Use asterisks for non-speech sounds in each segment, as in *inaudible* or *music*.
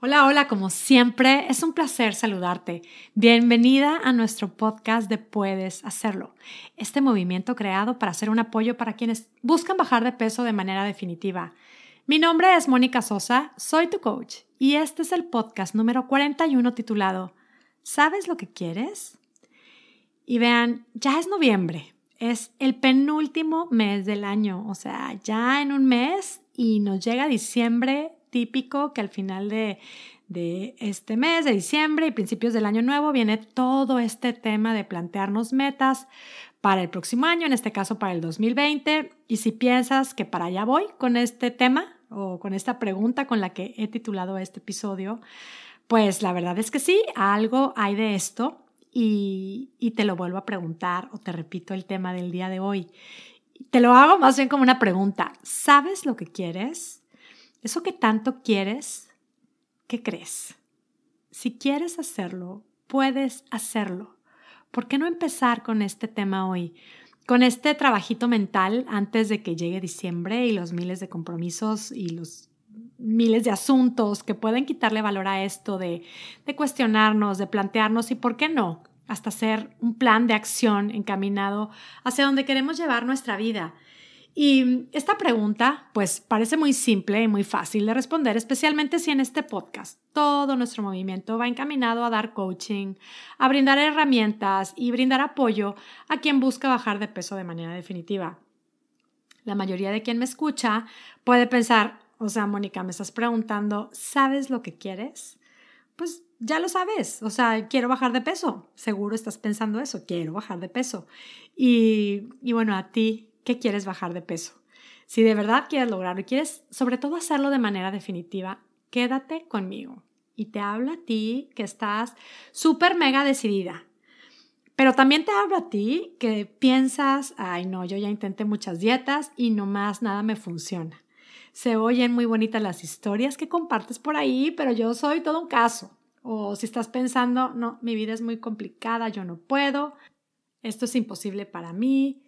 Hola, hola, como siempre, es un placer saludarte. Bienvenida a nuestro podcast de Puedes Hacerlo, este movimiento creado para ser un apoyo para quienes buscan bajar de peso de manera definitiva. Mi nombre es Mónica Sosa, soy tu coach y este es el podcast número 41 titulado ¿Sabes lo que quieres? Y vean, ya es noviembre, es el penúltimo mes del año, o sea, ya en un mes y nos llega diciembre típico que al final de, este mes, de diciembre y principios del año nuevo, viene todo este tema de plantearnos metas para el próximo año, en este caso para el 2020. Y si piensas que para allá voy con este tema o con esta pregunta con la que he titulado este episodio, pues la verdad es que sí, algo hay de esto y, y te lo vuelvo a preguntar o te repito el tema del día de hoy. Te lo hago más bien como una pregunta. ¿Sabes lo que quieres? Eso que tanto quieres, ¿qué crees? Si quieres hacerlo, puedes hacerlo. ¿Por qué no empezar con este tema hoy? Con este trabajito mental antes de que llegue diciembre y los miles de compromisos y los miles de asuntos que pueden quitarle valor a esto de, de cuestionarnos, de plantearnos y, ¿por qué no? Hasta hacer un plan de acción encaminado hacia donde queremos llevar nuestra vida. Y esta pregunta, pues parece muy simple y muy fácil de responder, especialmente si en este podcast todo nuestro movimiento va encaminado a dar coaching, a brindar herramientas y brindar apoyo a quien busca bajar de peso de manera definitiva. La mayoría de quien me escucha puede pensar, o sea, Mónica, me estás preguntando, ¿sabes lo que quieres? Pues ya lo sabes, o sea, quiero bajar de peso. Seguro estás pensando eso, quiero bajar de peso. Y, bueno, a ti, quieres bajar de peso. Si de verdad quieres lograrlo y quieres sobre todo hacerlo de manera definitiva, quédate conmigo. Y te hablo a ti que estás súper mega decidida. Pero también te hablo a ti que piensas, ay no, yo ya intenté muchas dietas y nomás nada me funciona. Se oyen muy bonitas las historias que compartes por ahí, pero yo soy todo un caso. O si estás pensando, no, mi vida es muy complicada, yo no puedo, esto es imposible para mí,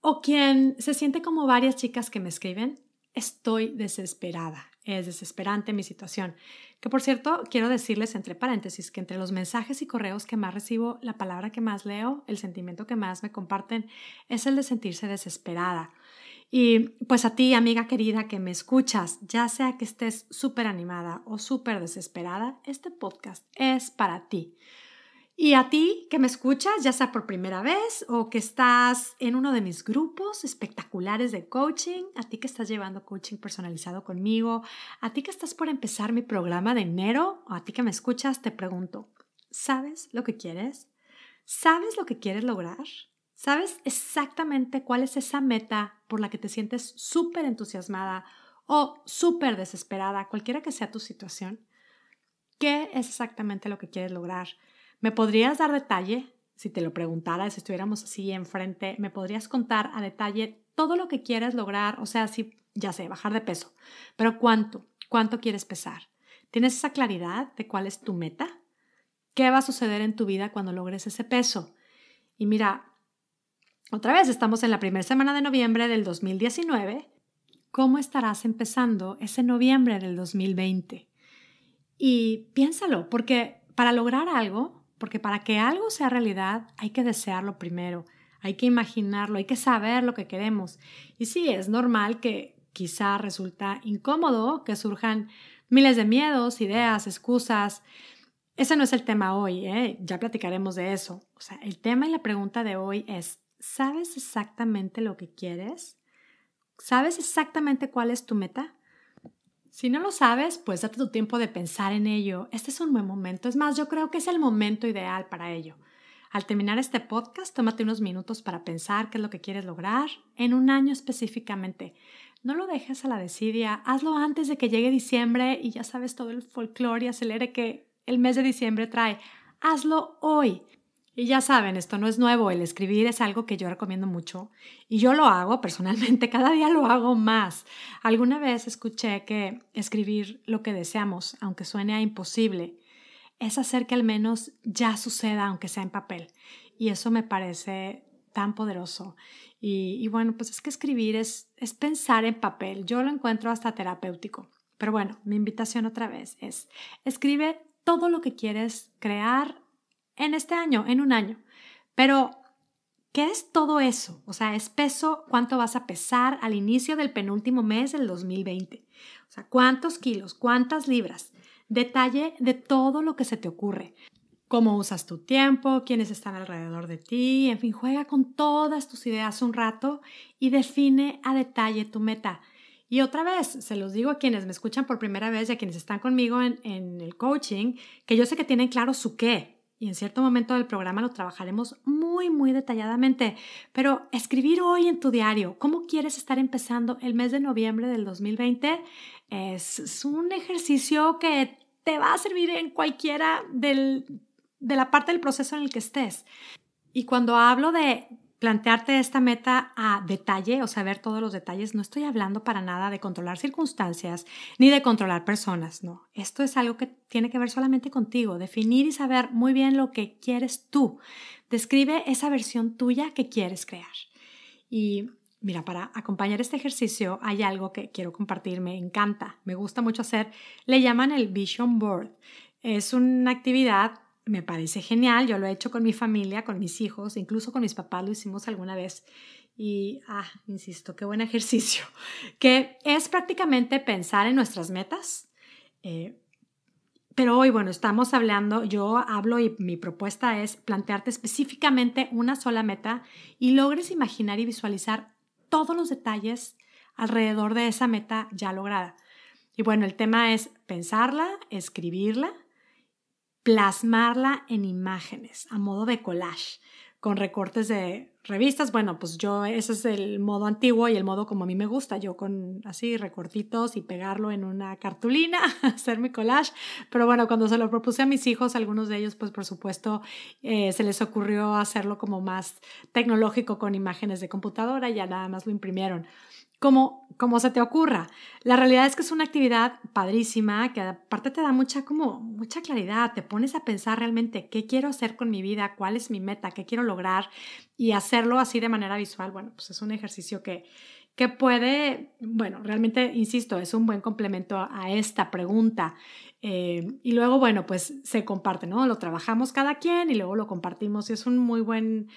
o quien se siente como varias chicas que me escriben, estoy desesperada. Es desesperante mi situación. Que por cierto, quiero decirles entre paréntesis que entre los mensajes y correos que más recibo, la palabra que más leo, el sentimiento que más me comparten, es el de sentirse desesperada. Y pues a ti, amiga querida que me escuchas, ya sea que estés súper animada o súper desesperada, este podcast es para ti. Y a ti que me escuchas, ya sea por primera vez o que estás en uno de mis grupos espectaculares de coaching, a ti que estás llevando coaching personalizado conmigo, a ti que estás por empezar mi programa de enero, o a ti que me escuchas, te pregunto, ¿sabes lo que quieres? ¿Sabes lo que quieres lograr? ¿Sabes exactamente cuál es esa meta por la que te sientes súper entusiasmada o súper desesperada, cualquiera que sea tu situación? ¿Qué es exactamente lo que quieres lograr? ¿Me podrías dar detalle? Si te lo preguntara, si estuviéramos así enfrente, ¿me podrías contar a detalle todo lo que quieres lograr? O sea, si, ya sé, bajar de peso, pero ¿cuánto? ¿Cuánto quieres pesar? ¿Tienes esa claridad de cuál es tu meta? ¿Qué va a suceder en tu vida cuando logres ese peso? Y mira, otra vez estamos en la primera semana de noviembre del 2019. ¿Cómo estarás empezando ese noviembre del 2020? Y piénsalo, porque para lograr algo porque para que algo sea realidad hay que desearlo primero, hay que imaginarlo, hay que saber lo que queremos. Y sí, es normal que quizá resulta incómodo que surjan miles de miedos, ideas, excusas. Ese no es el tema hoy, ¿eh? ya platicaremos de eso. O sea, el tema y la pregunta de hoy es, ¿sabes exactamente lo que quieres? ¿Sabes exactamente cuál es tu meta? Si no lo sabes, pues date tu tiempo de pensar en ello. Este es un buen momento. Es más, yo creo que es el momento ideal para ello. Al terminar este podcast, tómate unos minutos para pensar qué es lo que quieres lograr en un año específicamente. No lo dejes a la desidia, hazlo antes de que llegue diciembre y ya sabes todo el folclore y acelere que el mes de diciembre trae. Hazlo hoy. Y ya saben, esto no es nuevo, el escribir es algo que yo recomiendo mucho y yo lo hago *laughs* personalmente, cada día lo hago más. Alguna vez escuché que escribir lo que deseamos, aunque suene a imposible, es hacer que al menos ya suceda, aunque sea en papel. Y eso me parece tan poderoso. Y, y bueno, pues es que escribir es, es pensar en papel. Yo lo encuentro hasta terapéutico Pero bueno, mi invitación otra vez es, escribe todo lo que quieres crear en este año, en un año. Pero, ¿qué es todo eso? O sea, es peso, cuánto vas a pesar al inicio del penúltimo mes del 2020. O sea, cuántos kilos, cuántas libras. Detalle de todo lo que se te ocurre cómo usas tu tiempo, quiénes están alrededor de ti, en fin, juega con todas tus ideas un rato y define a detalle tu meta. Y otra vez, se los digo a quienes me escuchan por primera vez y a quienes están conmigo en, en el coaching, que yo sé que tienen claro su qué. Y en cierto momento del programa lo trabajaremos muy, muy detalladamente. Pero escribir hoy en tu diario, ¿cómo quieres estar empezando el mes de noviembre del 2020? Es, es un ejercicio que te va a servir en cualquiera del, de la parte del proceso en el que estés. Y cuando hablo de plantearte esta meta a detalle, o saber todos los detalles, no estoy hablando para nada de controlar circunstancias ni de controlar personas, no. Esto es algo que tiene que ver solamente contigo, definir y saber muy bien lo que quieres tú. Describe esa versión tuya que quieres crear. Y mira, para acompañar este ejercicio hay algo que quiero compartir, me encanta, me gusta mucho hacer, le llaman el Vision Board. Es una actividad me parece genial, yo lo he hecho con mi familia, con mis hijos, incluso con mis papás lo hicimos alguna vez. Y, ah, insisto, qué buen *laughs* ejercicio, que es prácticamente pensar en nuestras metas. Eh, pero hoy, bueno, estamos hablando, yo hablo y mi propuesta es plantearte específicamente una sola meta y logres imaginar y visualizar todos los detalles alrededor de esa meta ya lograda. Y bueno, el tema es pensarla, escribirla, plasmarla en imágenes a modo de collage con recortes de revistas. Bueno, pues yo ese es el modo antiguo y el modo como a mí me gusta, yo con así recortitos y pegarlo en una cartulina, *laughs* hacer mi collage. Pero bueno, cuando se lo propuse a mis hijos, algunos de ellos pues por supuesto eh, se les ocurrió hacerlo como más tecnológico con imágenes de computadora y ya nada más lo imprimieron como, como se te ocurra. La realidad es que es una actividad padrísima que aparte te da mucha, como, mucha claridad, te pones a pensar realmente qué quiero hacer con mi vida, cuál es mi meta, qué quiero lograr y hacerlo así de manera visual. Bueno, pues es un ejercicio que, que puede, bueno, realmente, insisto, es un buen complemento a esta pregunta. Eh, y luego, bueno, pues se comparte, ¿no? Lo trabajamos cada quien y luego lo compartimos y es un muy buen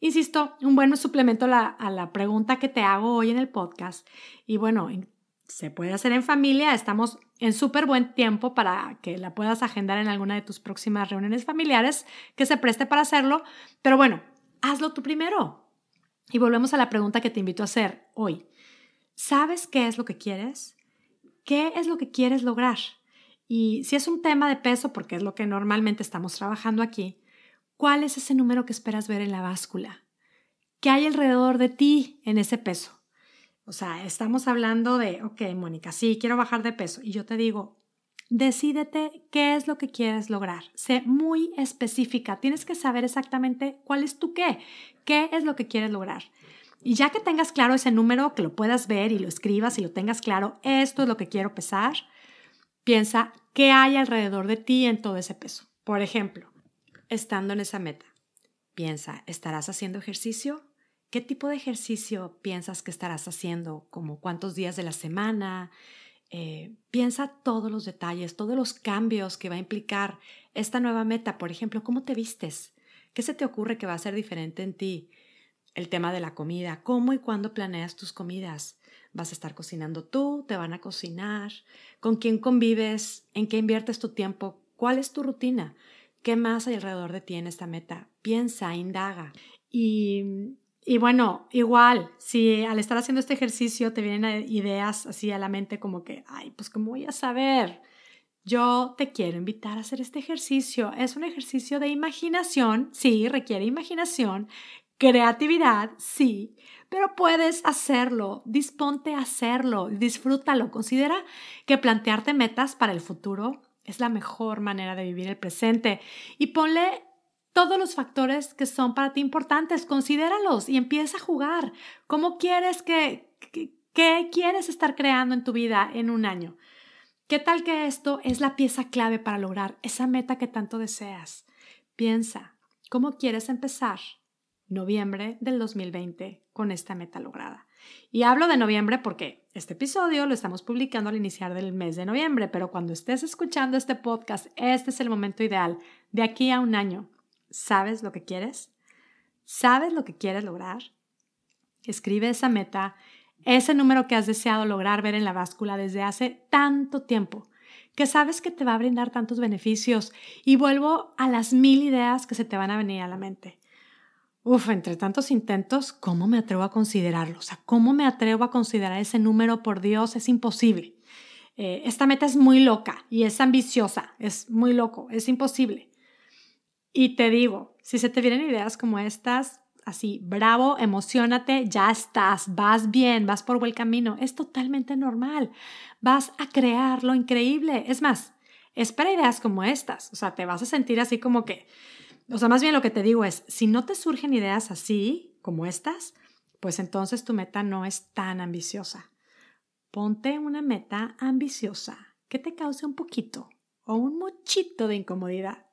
Insisto, un buen suplemento a la, pregunta que te hago hoy en el podcast. Y bueno, se puede hacer en familia, estamos en súper buen tiempo para que la puedas agendar en alguna de tus próximas reuniones familiares que se preste para hacerlo. Pero bueno, hazlo tú primero. Y volvemos a la pregunta que te invito a hacer hoy. ¿Sabes qué es lo que quieres? ¿Qué es lo que quieres lograr? Y si es un tema de peso, porque es lo que normalmente estamos trabajando aquí, ¿Cuál es ese número que esperas ver en la báscula? ¿Qué hay alrededor de ti en ese peso? O sea, estamos hablando de, ok, Mónica, sí, quiero bajar de peso. Y yo te digo, decídete qué es lo que quieres lograr. Sé muy específica. Tienes que saber exactamente cuál es tu qué. ¿Qué es lo que quieres lograr? Y ya que tengas claro ese número, que lo puedas ver y lo escribas y lo tengas claro, esto es lo que quiero pesar, piensa qué hay alrededor de ti en todo ese peso. Por ejemplo, estando en esa meta. Piensa, ¿estarás haciendo ejercicio? ¿Qué tipo de ejercicio piensas que estarás haciendo? ¿Como cuántos días de la semana? Eh, piensa todos los detalles, todos los cambios que va a implicar esta nueva meta. Por ejemplo, ¿cómo te vistes? ¿Qué se te ocurre que va a ser diferente en ti? El tema de la comida. ¿Cómo y cuándo planeas tus comidas? ¿Vas a estar cocinando tú? ¿Te van a cocinar? ¿Con quién convives? ¿En qué inviertes tu tiempo? ¿Cuál es tu rutina? ¿Qué más hay alrededor de ti en esta meta? Piensa, indaga. Y, y bueno, igual, si al estar haciendo este ejercicio te vienen ideas así a la mente como que, ay, pues ¿cómo voy a saber? Yo te quiero invitar a hacer este ejercicio. Es un ejercicio de imaginación, sí, requiere imaginación, creatividad, sí, pero puedes hacerlo, disponte a hacerlo, disfrútalo. Considera que plantearte metas para el futuro es la mejor manera de vivir el presente. Y ponle todos los factores que son para ti importantes, considéralos y empieza a jugar. ¿Cómo quieres que, qué quieres estar creando en tu vida en un año? ¿Qué tal que esto es la pieza clave para lograr esa meta que tanto deseas? Piensa, ¿cómo quieres empezar noviembre del 2020 con esta meta lograda? Y hablo de noviembre porque este episodio lo estamos publicando al iniciar del mes de noviembre, pero cuando estés escuchando este podcast, este es el momento ideal. De aquí a un año, ¿sabes lo que quieres? ¿Sabes lo que quieres lograr? Escribe esa meta, ese número que has deseado lograr ver en la báscula desde hace tanto tiempo, que sabes que te va a brindar tantos beneficios. Y vuelvo a las mil ideas que se te van a venir a la mente. Uf, entre tantos intentos, ¿cómo me atrevo a considerarlo? O sea, ¿cómo me atrevo a considerar ese número? Por Dios, es imposible. Eh, esta meta es muy loca y es ambiciosa, es muy loco, es imposible. Y te digo, si se te vienen ideas como estas, así, bravo, emocionate, ya estás, vas bien, vas por buen camino, es totalmente normal. Vas a crear lo increíble. Es más, espera ideas como estas, o sea, te vas a sentir así como que o sea, más bien lo que te digo es, si no te surgen ideas así, como estas, pues entonces tu meta no es tan ambiciosa. Ponte una meta ambiciosa que te cause un poquito o un muchito de incomodidad,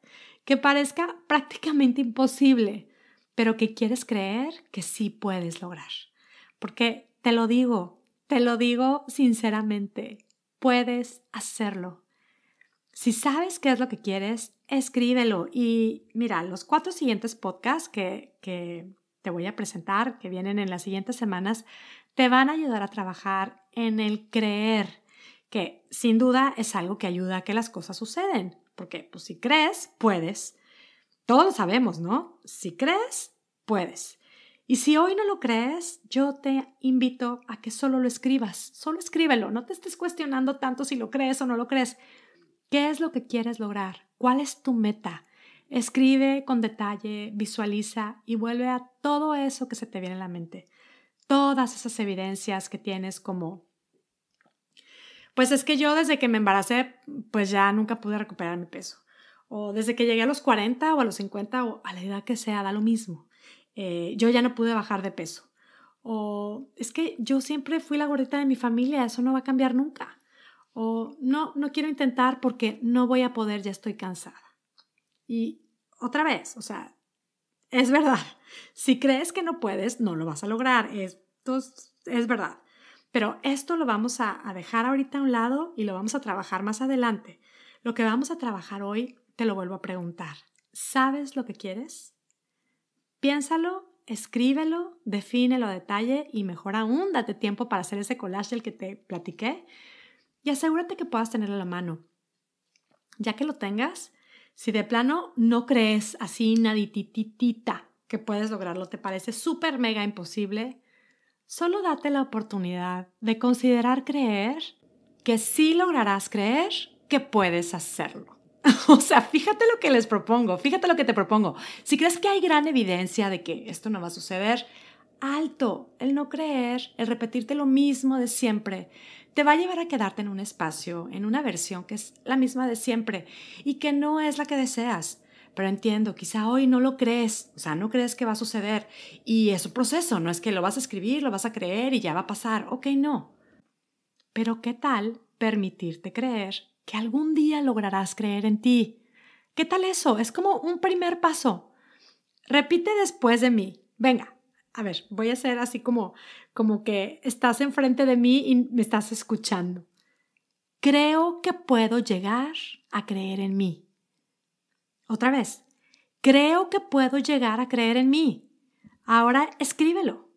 que parezca prácticamente imposible, pero que quieres creer que sí puedes lograr. Porque te lo digo, te lo digo sinceramente, puedes hacerlo. Si sabes qué es lo que quieres, escríbelo. Y mira, los cuatro siguientes podcasts que, que te voy a presentar, que vienen en las siguientes semanas, te van a ayudar a trabajar en el creer, que sin duda es algo que ayuda a que las cosas suceden. Porque pues, si crees, puedes. Todos lo sabemos, ¿no? Si crees, puedes. Y si hoy no lo crees, yo te invito a que solo lo escribas, solo escríbelo, no te estés cuestionando tanto si lo crees o no lo crees. ¿Qué es lo que quieres lograr? ¿Cuál es tu meta? Escribe con detalle, visualiza y vuelve a todo eso que se te viene a la mente. Todas esas evidencias que tienes como, pues es que yo desde que me embaracé, pues ya nunca pude recuperar mi peso. O desde que llegué a los 40 o a los 50 o a la edad que sea, da lo mismo. Eh, yo ya no pude bajar de peso. O es que yo siempre fui la gordita de mi familia, eso no va a cambiar nunca o no, no quiero intentar porque no voy a poder, ya estoy cansada. Y otra vez, o sea, es verdad. *laughs* Si crees que no puedes, no lo vas a lograr. Esto es, verdad. Pero esto lo vamos a, dejar ahorita a un lado y lo vamos a trabajar más adelante. Lo que vamos a trabajar hoy, te lo vuelvo a preguntar. ¿Sabes lo que quieres? Piénsalo, escríbelo, defínelo a detalle y mejor aún, date tiempo para hacer ese collage del que te platiqué y asegúrate que puedas tenerlo a la mano. Ya que lo tengas, si de plano no crees así nadititita que puedes lograrlo, te parece súper mega imposible, solo date la oportunidad de considerar creer que sí lograrás creer que puedes hacerlo. *laughs* O sea, fíjate lo que les propongo, fíjate lo que te propongo. Si crees que hay gran evidencia de que esto no va a suceder, alto, el no creer, el repetirte lo mismo de siempre, te va a llevar a quedarte en un espacio, en una versión que es la misma de siempre y que no es la que deseas. Pero entiendo, quizá hoy no lo crees, o sea, no crees que va a suceder. Y es un proceso, no es que lo vas a escribir, lo vas a creer y ya va a pasar. Ok, no. Pero ¿qué tal permitirte creer que algún día lograrás creer en ti? ¿Qué tal eso? Es como un primer paso. Repite después de mí. Venga, a ver, voy a hacer así como, como que estás enfrente de mí y me estás escuchando. Creo que puedo llegar a creer en mí. Otra vez, creo que puedo llegar a creer en mí. Ahora escríbelo.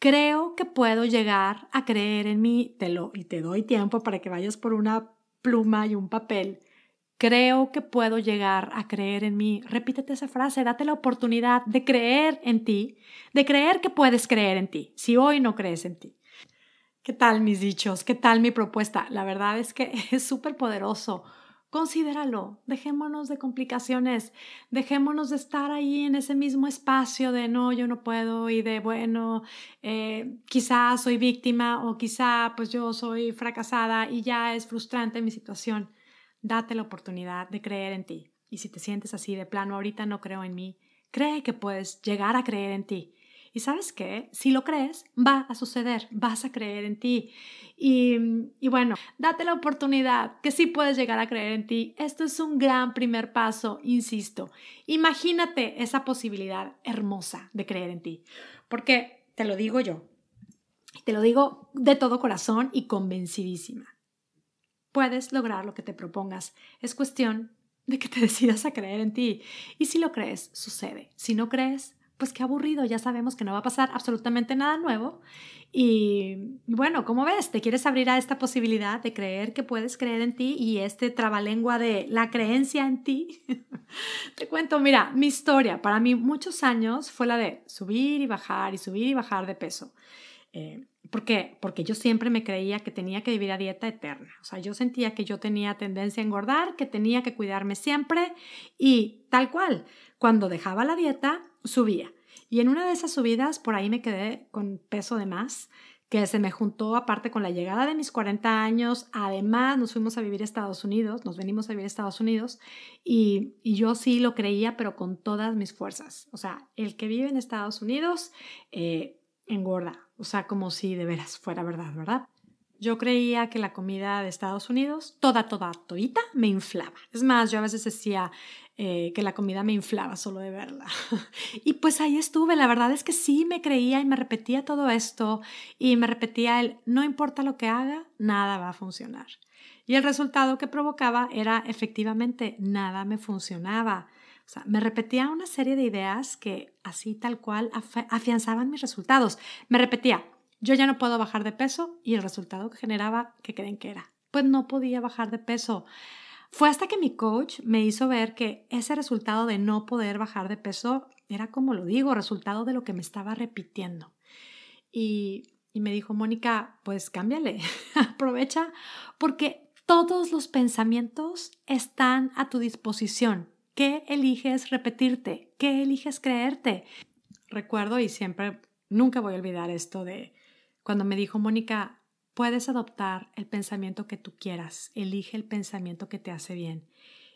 Creo que puedo llegar a creer en mí. Te lo, y te doy tiempo para que vayas por una pluma y un papel Creo que puedo llegar a creer en mí. Repítete esa frase, date la oportunidad de creer en ti, de creer que puedes creer en ti, si hoy no crees en ti. ¿Qué tal mis dichos? ¿Qué tal mi propuesta? La verdad es que *laughs* es súper poderoso. Considéralo, dejémonos de complicaciones, dejémonos de estar ahí en ese mismo espacio de no, yo no puedo y de bueno, eh, quizá soy víctima o quizá pues yo soy fracasada y ya es frustrante mi situación date la oportunidad de creer en ti. Y si te sientes así de plano, ahorita no creo en mí, cree que puedes llegar a creer en ti. Y sabes qué, si lo crees, va a suceder, vas a creer en ti. Y, y, bueno, date la oportunidad que sí puedes llegar a creer en ti. Esto es un gran primer paso, insisto. Imagínate esa posibilidad hermosa de creer en ti. Porque, te lo digo yo, Te lo digo de todo corazón y convencidísima. Puedes lograr lo que te propongas. Es cuestión de que te *laughs* decidas a creer en ti. Y si lo crees, sucede. Si no crees, pues qué aburrido, ya sabemos que no va a pasar absolutamente nada nuevo. Y bueno, ¿cómo ves? ¿Te quieres abrir a esta posibilidad de creer que puedes creer en ti y este trabalengua de la creencia en ti? *laughs* Te cuento, mira, mi historia para mí muchos años fue la de subir y bajar y subir y bajar de peso. Eh, ¿Por qué? Porque yo siempre me creía que tenía que vivir a dieta eterna. O sea, yo sentía que yo tenía tendencia a engordar, que tenía que cuidarme siempre y tal cual. Cuando dejaba la dieta, subía. Y en una de esas subidas, por ahí me quedé con peso de más, que se me juntó aparte con la llegada de mis 40 años. Además, nos fuimos a vivir a Estados Unidos, nos venimos a vivir a Estados Unidos y, yo sí lo creía, pero con todas mis fuerzas. O sea, el que vive en Estados Unidos eh, engorda. O sea, como si de veras fuera verdad, ¿verdad? Yo creía que la comida de Estados Unidos, toda, toda, todita, me inflaba. Es más, yo a veces decía eh, que la comida me inflaba solo de verla. *laughs* y pues ahí estuve. La verdad es que sí me creía y me repetía todo esto y me repetía el, no importa lo que haga, nada va a funcionar. Y el resultado que provocaba era efectivamente nada me funcionaba. O sea, me repetía una serie de ideas que así tal cual afianzaban mis resultados. Me repetía, yo ya no puedo bajar de peso y el resultado que generaba, ¿qué creen que era? Pues no podía bajar de peso. Fue hasta que mi coach me hizo ver que ese resultado de no poder bajar de peso era, como lo digo, resultado de lo que me estaba repitiendo. Y, me dijo, Mónica, pues cámbiale, *laughs* aprovecha, porque todos los pensamientos están a tu disposición. ¿Qué eliges repetirte? ¿Qué eliges creerte? Recuerdo y siempre, nunca voy a olvidar esto de cuando me dijo Mónica, puedes adoptar el pensamiento que tú quieras, elige el pensamiento que te hace bien.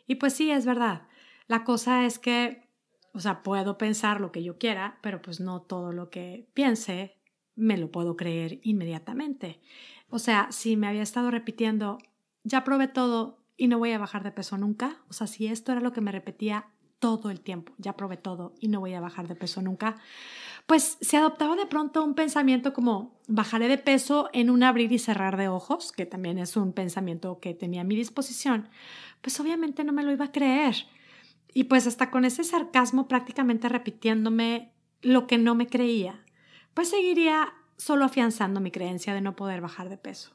Y pues sí, es verdad. La cosa es que, o sea, puedo pensar lo que yo quiera, pero pues no todo lo que piense me lo puedo creer inmediatamente. O sea, si me había estado repitiendo, ya probé todo y no voy a bajar de peso nunca, o sea, si esto era lo que me repetía todo el tiempo, ya probé todo y no voy a bajar de peso nunca, pues se adoptaba de pronto un pensamiento como bajaré de peso en un abrir y cerrar de ojos, que también es un pensamiento que tenía a mi disposición, pues obviamente no me lo iba a creer. Y pues hasta con ese sarcasmo prácticamente repitiéndome lo que no me creía, pues seguiría solo afianzando mi creencia de no poder bajar de peso.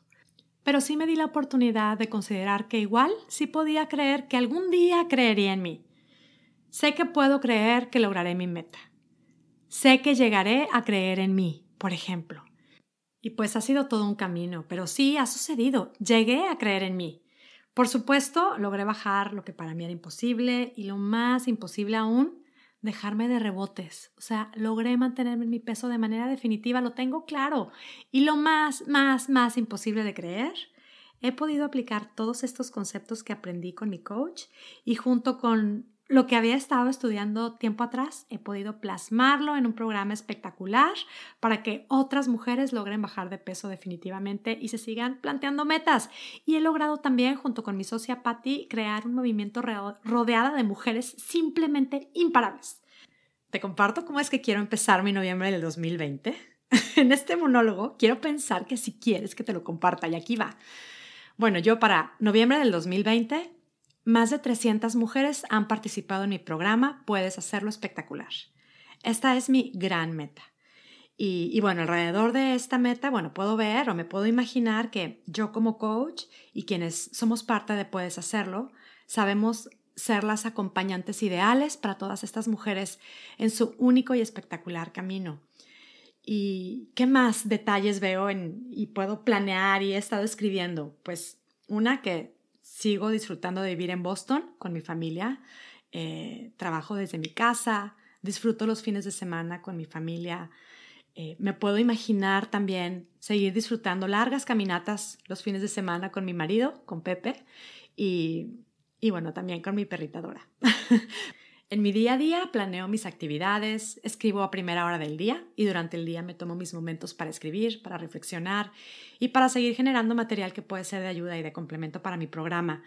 Pero sí me di la oportunidad de considerar que igual sí podía creer que algún día creería en mí Sé que puedo creer que lograré mi meta. Sé que llegaré a creer en mí, por ejemplo. Y pues ha sido todo un camino, pero sí ha sucedido. Llegué a creer en mí. Por supuesto, logré bajar lo que para mí era imposible y lo más imposible aún, dejarme de rebotes. O sea, logré mantenerme en mi peso de manera definitiva, lo tengo claro. Y lo más, más, más imposible de creer, he podido aplicar todos estos conceptos que aprendí con mi coach y junto con lo que había estado estudiando tiempo atrás, he podido plasmarlo en un programa espectacular para que otras mujeres logren bajar de peso definitivamente y se sigan planteando metas. Y he logrado también, junto con mi socia Patty, crear un movimiento rodeada de mujeres simplemente imparables. Te comparto cómo es que quiero empezar mi noviembre del 2020. *laughs* en este monólogo quiero pensar que si quieres que te lo comparta y aquí va. Bueno, yo para noviembre del 2020 más de 300 mujeres han participado en mi programa Puedes hacerlo espectacular. Esta es mi gran meta. Y, bueno, alrededor de esta meta, bueno, puedo ver o me puedo imaginar que yo como coach y quienes somos parte de Puedes hacerlo, sabemos ser las acompañantes ideales para todas estas mujeres en su único y espectacular camino. ¿Y qué más detalles veo en, y puedo planear y he estado escribiendo? Pues una que sigo disfrutando de vivir en Boston con mi familia. Eh, trabajo desde mi casa, disfruto los fines de semana con mi familia. Eh, me puedo imaginar también seguir disfrutando largas caminatas los fines de semana con mi marido, con Pepe, y, y bueno, también con mi perrita Dora. *laughs* En mi día a día planeo mis actividades, escribo a primera hora del día y durante el día me tomo mis momentos para escribir, para reflexionar y para seguir generando material que puede ser de ayuda y de complemento para mi programa.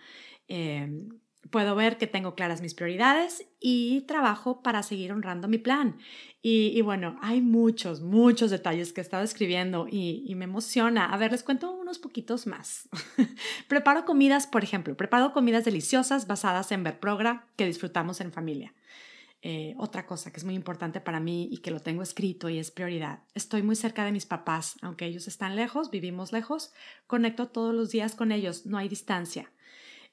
Em, puedo ver que tengo claras mis prioridades y trabajo para seguir honrando mi plan. Y, bueno, hay muchos, muchos detalles que he estado escribiendo y, me emociona. A ver, les cuento unos poquitos más. *laughs* preparo comidas, por ejemplo, preparo comidas deliciosas basadas en ver progra que disfrutamos en familia. Eh, otra cosa que es muy importante para mí y que lo tengo escrito y es prioridad. Estoy muy cerca de mis papás, aunque ellos están lejos, vivimos lejos, conecto todos los días con ellos, no hay distancia.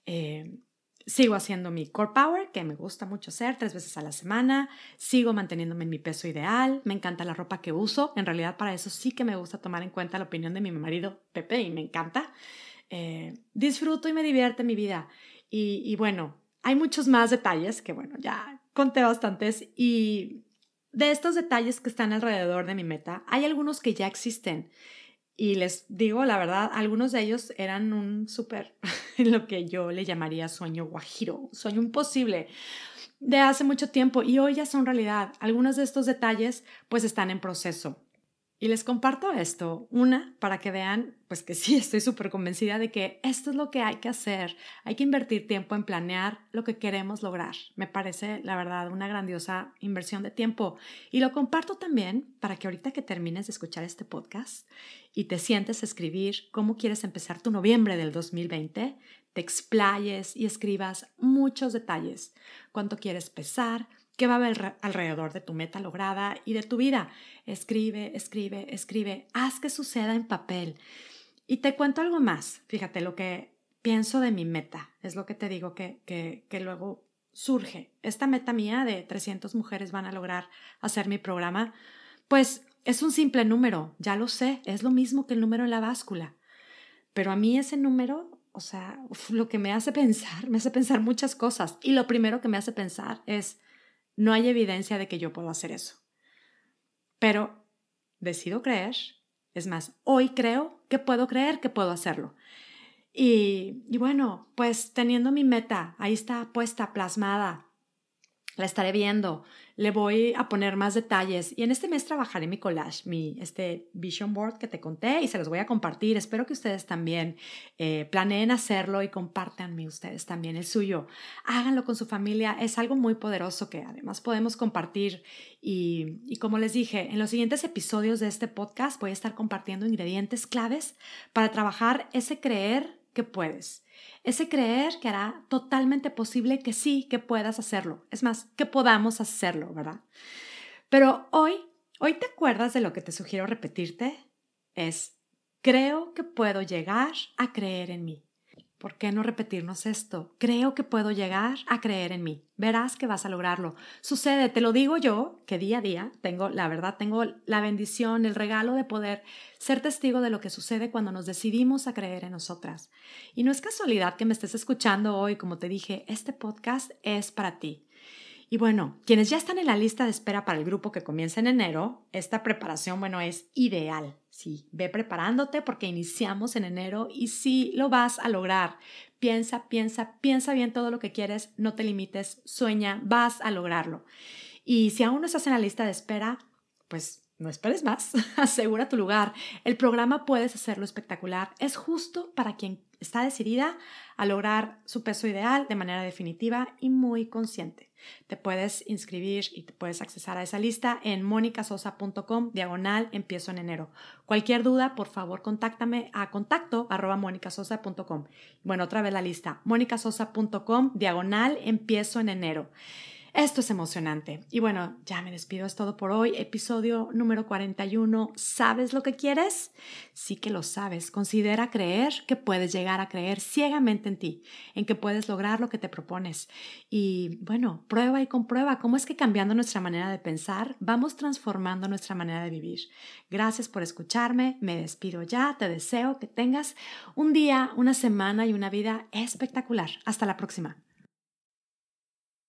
Eh, Sigo haciendo mi core power, que me gusta mucho hacer tres veces a la semana. Sigo manteniéndome en mi peso ideal. Me encanta la ropa que uso. En realidad, para eso sí que me gusta tomar en cuenta la opinión de mi marido Pepe y me encanta. Eh, disfruto y me divierte mi vida. Y, y bueno, hay muchos más detalles que, bueno, ya conté bastantes. Y de estos detalles que están alrededor de mi meta, hay algunos que ya existen y les digo, la verdad, algunos de ellos eran un súper, *laughs* lo que yo le llamaría sueño guajiro, sueño imposible de hace mucho tiempo y hoy ya son realidad. Algunos de estos detalles pues están en proceso. Y les comparto esto, una, para que vean, pues que sí, *laughs* estoy súper convencida de que esto es lo que hay que hacer. Hay que invertir tiempo en planear lo que queremos lograr. Me parece, la verdad, una grandiosa inversión de tiempo. Y lo comparto también para que ahorita que termines de escuchar este podcast y te sientes a escribir cómo quieres empezar tu noviembre del 2020, te explayes y escribas muchos detalles. Cuánto quieres pesar, qué va a haber alrededor de tu meta lograda y de tu vida. Escribe, escribe, escribe, haz que suceda en papel. Y te cuento algo más. Fíjate, lo que pienso de mi meta es lo que te digo que, que, que luego surge. Esta meta mía de 300 mujeres van a lograr hacer mi programa, pues es un simple número, ya lo sé, es lo mismo que el número en la báscula. Pero a mí ese número, o sea, lo que me hace *laughs* pensar, me hace pensar muchas cosas. Y lo primero que me hace pensar es, no hay evidencia de que yo puedo hacer eso. Pero decido creer. Es más, hoy creo que puedo creer que puedo hacerlo. Y, y bueno, pues teniendo mi meta, ahí está puesta, plasmada, la estaré viendo, le voy a poner más detalles y en este mes trabajaré mi collage, mi este vision board que te conté y se los voy a compartir. Espero que ustedes también eh, planeen hacerlo y compártanme ustedes también el suyo. Háganlo con su familia, es algo muy poderoso que además podemos compartir y, y como les dije, en los siguientes episodios de este podcast voy a estar compartiendo ingredientes claves para trabajar ese creer que puedes ese creer que hará totalmente posible que sí, que puedas hacerlo. Es más, que podamos hacerlo, ¿verdad? Pero hoy, hoy te acuerdas de lo que te sugiero repetirte? Es, creo que puedo llegar a creer en mí. ¿Por qué no repetirnos esto? Creo que puedo llegar a creer en mí. Verás que vas a lograrlo. Sucede, te lo digo yo, que día a día tengo, la verdad, tengo la bendición, el regalo de poder ser testigo de lo que sucede cuando nos decidimos a creer en nosotras. Y no es casualidad que me estés escuchando hoy, como te dije, este podcast es para ti. Y bueno, quienes ya están en la lista de espera para el grupo que comienza en enero, esta preparación, bueno, es ideal. Sí, ve preparándote porque iniciamos en enero y sí lo vas a lograr. Piensa, piensa, piensa bien todo lo que quieres, no te limites, sueña, vas a lograrlo. Y si aún no estás en la lista de espera, pues no esperes más, *laughs* asegura tu lugar. El programa puedes hacerlo espectacular. Es justo para quien está decidida a lograr su peso ideal de manera definitiva y muy consciente. Te puedes inscribir y te puedes accesar a esa lista en monicasosa.com diagonal empiezo en enero. Cualquier duda, por favor, contáctame a contacto arroba monicasosa.com. Bueno, otra vez la lista, monicasosa.com diagonal empiezo en enero. Esto es emocionante. Y bueno, ya me despido, es todo por hoy. Episodio número 41. ¿Sabes lo que quieres? Sí que lo sabes. Considera creer que puedes llegar a creer ciegamente en ti, en que puedes lograr lo que te propones. Y bueno, prueba y comprueba cómo es que cambiando nuestra manera de pensar, vamos transformando nuestra manera de vivir. Gracias por escucharme. Me despido ya. Te deseo que tengas un día, una semana y una vida espectacular. Hasta la próxima.